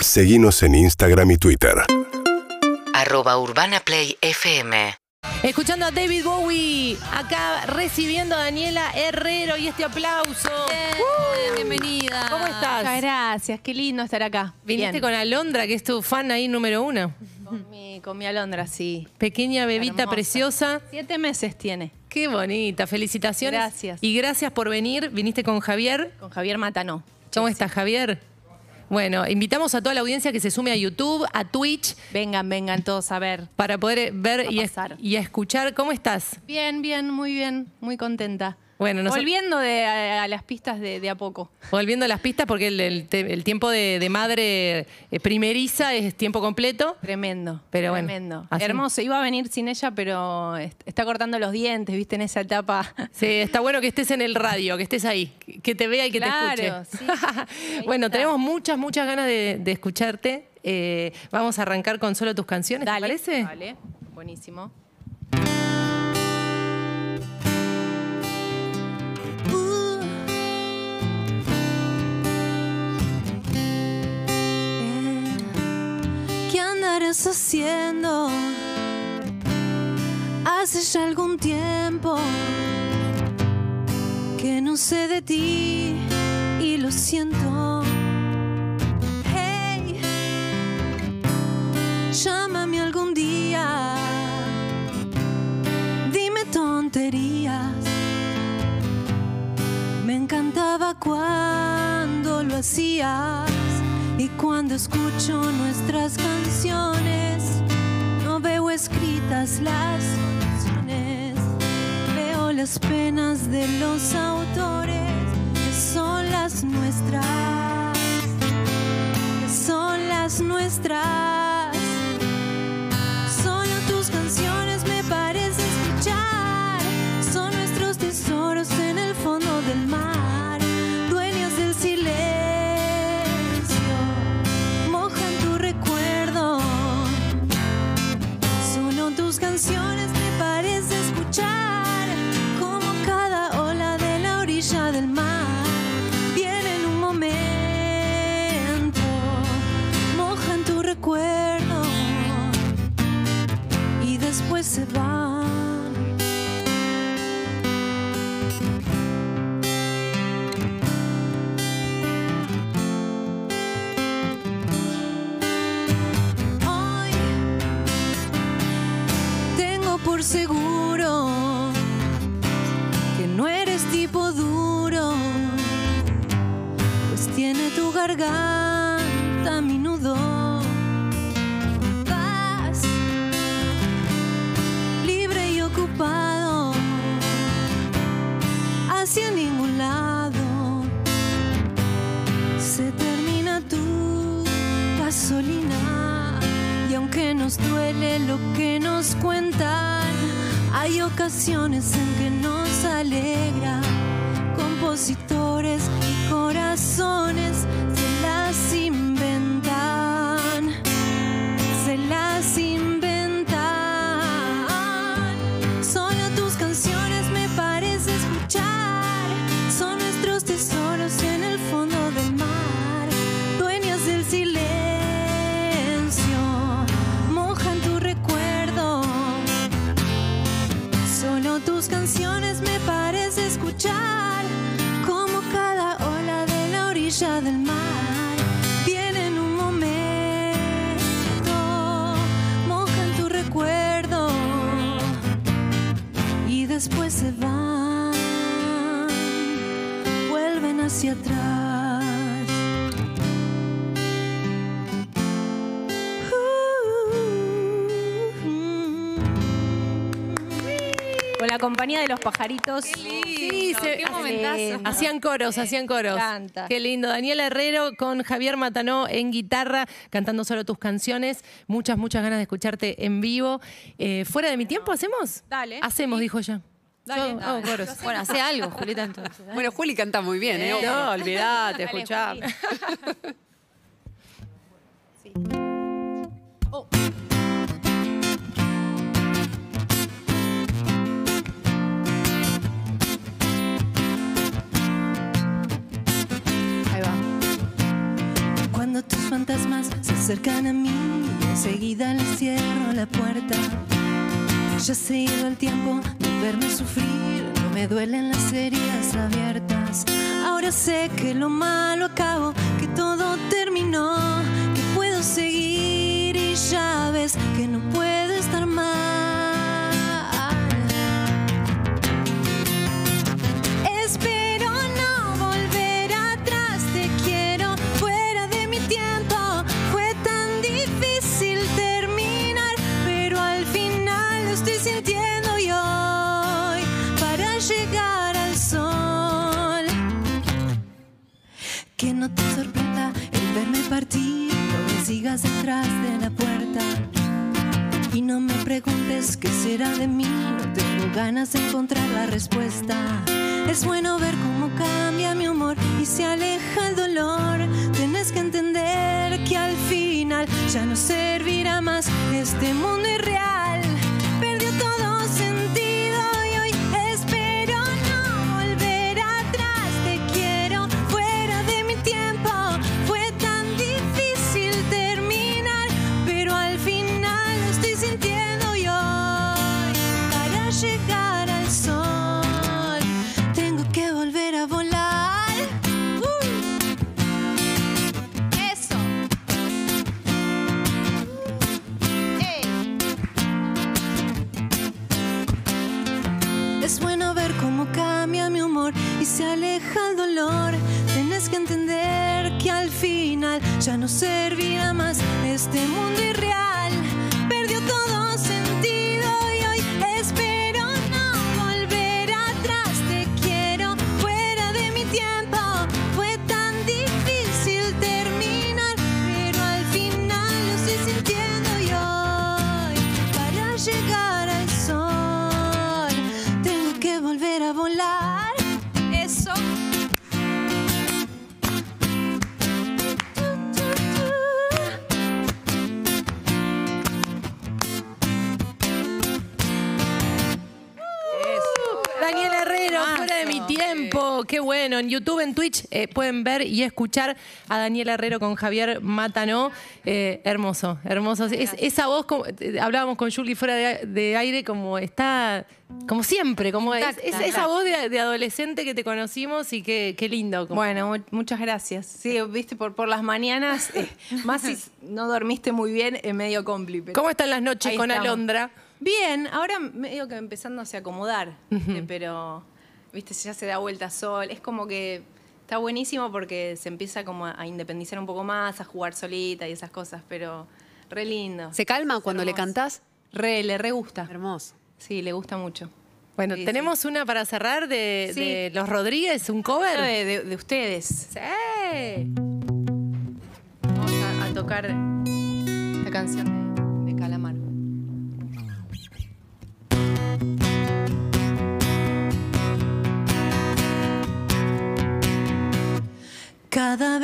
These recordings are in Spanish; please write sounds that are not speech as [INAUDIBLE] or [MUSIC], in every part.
Seguimos en Instagram y Twitter. Arroba Urbana Play FM. Escuchando a David Bowie, acá recibiendo a Daniela Herrero y este aplauso. Bienvenida. ¿Cómo estás? Muchas gracias, qué lindo estar acá. Viniste Bien. con Alondra, que es tu fan ahí número uno. con mi, con mi alondra, sí. Pequeña bebita Hermosa. preciosa. Siete meses tiene, Qué bonita, felicitaciones. Gracias. Y gracias por venir. Viniste con Javier. con Javier Matanó. ¿Cómo estás, Javier? Bueno, invitamos a toda la audiencia que se sume a YouTube, a Twitch, Vengan, vengan todos a ver. para poder ver y, es- y escuchar. ¿Cómo estás? Bien, bien, muy bien, muy contenta. Bueno, nos- Volviendo de, a, a las pistas de, de a poco. Volviendo a las pistas, porque el, el el tiempo de, de madre eh, primeriza es tiempo completo. Tremendo. Pero bueno, tremendo. así- Hermoso. Iba a venir sin ella, pero est- está cortando los dientes, viste, en esa etapa. Sí, está bueno que estés en el radio, que estés ahí, que te vea y que Claro, te escuche. sí. [LAUGHS] [LAUGHS] bueno, está. tenemos muchas, muchas ganas de, de escucharte. Eh, vamos a arrancar con solo tus canciones, ¿te parece? Vale, buenísimo. Haciendo? Hace ya algún tiempo que no sé de ti y lo siento. Hey, llámame algún día. Dime tonterías. Me encantaba cuando lo hacías y cuando escucho las canciones, veo las penas de los autores que son las nuestras, que son las nuestras. Hay ocasiones en que nos alegra. Compositores canciones me parece escuchar. Como cada ola de la orilla del mar. Viene en un momento. Mojan tu recuerdo. Y después se van. Vuelven hacia atrás. La compañía de los pajaritos. Sí, se- qué momentazo. Hacían coros, hacían coros. encanta. Qué lindo. Daniela Herrero con Javier Matanó en guitarra, cantando solo tus canciones. Muchas, muchas ganas de escucharte en vivo. Eh, ¿Fuera de mi tiempo hacemos? Dale. Hacemos, dijo ella. Dale, Yo dale. hago coros. Bueno, hace algo, Julieta, entonces. [LAUGHS] Bueno, Juli canta muy bien, ¿eh? No, olvídate, Dale, escuchá. Juli. [LAUGHS] Ahí más se acercan a mí y enseguida les cierro la puerta. Ya se ha ido el tiempo de verme sufrir, no me duelen las heridas abiertas. Ahora sé que lo malo acabó, que todo terminó, Que no te sorprenda el verme partir, no me sigas detrás de la puerta. Y no me preguntes qué será de mí, no tengo ganas de encontrar la respuesta. Es bueno ver cómo cambia mi humor y se aleja el dolor. Tienes que entender que al final ya no servirá más este mundo irreal. Ya no servirá más este mundo irreal. Qué bueno. En YouTube, en Twitch, eh, pueden ver y escuchar a Daniel Herrero con Javier Matanó. Eh, hermoso, hermoso. Es- esa voz, como- eh, hablábamos con Julie fuera de, de aire, como está, como siempre, como es, esa voz de, de adolescente que te conocimos y qué, qué lindo. como- Bueno, mu- muchas gracias. Sí, viste, por, por las mañanas, eh, más si no dormiste muy bien, es medio compli. pero ¿Cómo están las noches ahí con estamos. Alondra? Bien, ahora medio que empezándose a acomodar, pero, viste, ya se da vuelta sol. Es como que está buenísimo porque se empieza como a, independizar un poco más, a jugar solita y esas cosas, pero re lindo. ¿Se calma cuando le cantás? Re, le re gusta. Hermoso. Sí, le gusta mucho. Bueno, Sí, tenemos una para cerrar de, Sí. de Los Rodríguez, un cover. De, de- de ustedes. Sí. Vamos a, a tocar la canción de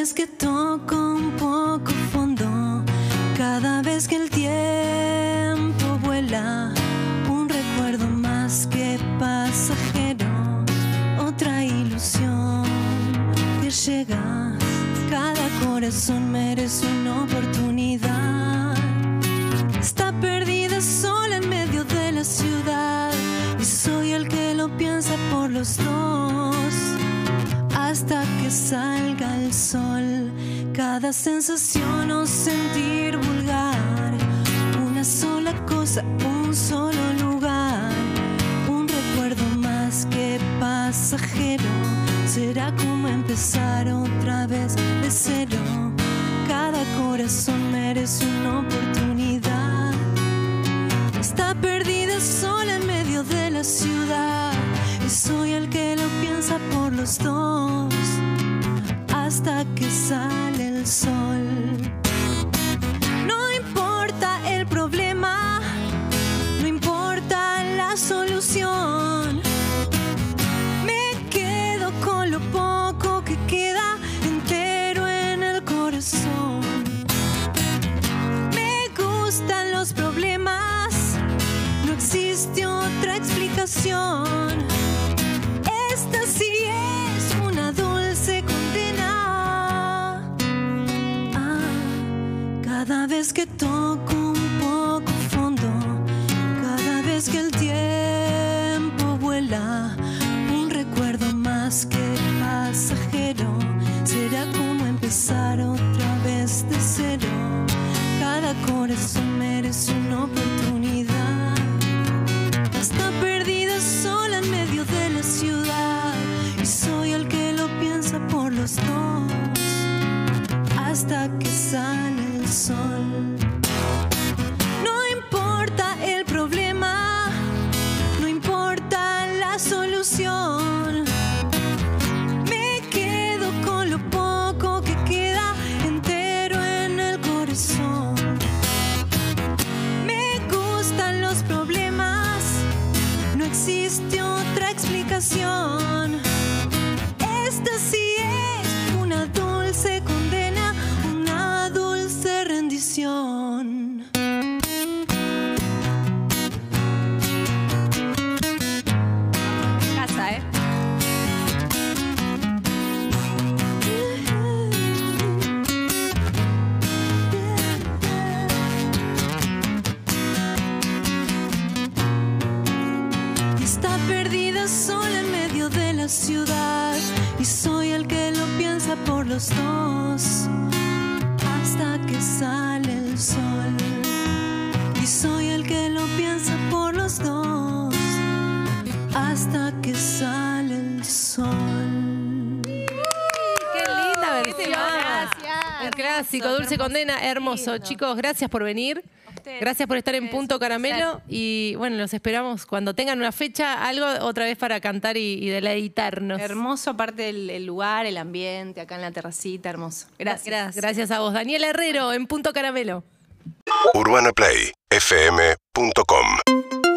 vez que toco un poco fondo, cada vez que el tiempo vuela, un recuerdo más que pasajero, otra ilusión que llega. Cada corazón merece una oportunidad. Está perdida sola en medio de la ciudad y soy el que lo piensa por los dos hasta que salga el sol. Cada sensación o sentir vulgar, una sola cosa, un solo lugar, un recuerdo más que pasajero. Será como empezar otra vez de cero. Cada corazón merece una oportunidad. Está perdida sola en medio de la ciudad. Soy el que lo piensa por los dos. Hasta que sale el sol. No importa el problema. No importa la solución. Me quedo con lo poco que queda entero en el corazón. Me gustan los problemas, no existe otra explicación. Esta sí es una dulce condena. Ah, Cada vez que toco un poco fondo, cada vez que el tiempo vuela, un recuerdo más que pasajero, será como empezar sola en medio de la ciudad y soy el que lo piensa por los dos hasta que sale el sol. Y soy el que lo piensa por los dos hasta que sale el sol. Qué linda versión. Un clásico, Dulce Condena, hermoso. Chicos, gracias por venir. Gracias por estar en Punto Caramelo y bueno, los esperamos cuando tengan una fecha, algo otra vez para cantar y, y deleitarnos. Hermoso, aparte el, el lugar, el ambiente, acá en la terracita, hermoso. Gracias. Gracias a vos. Daniel Herrero en Punto Caramelo. UrbanaPlayFM.com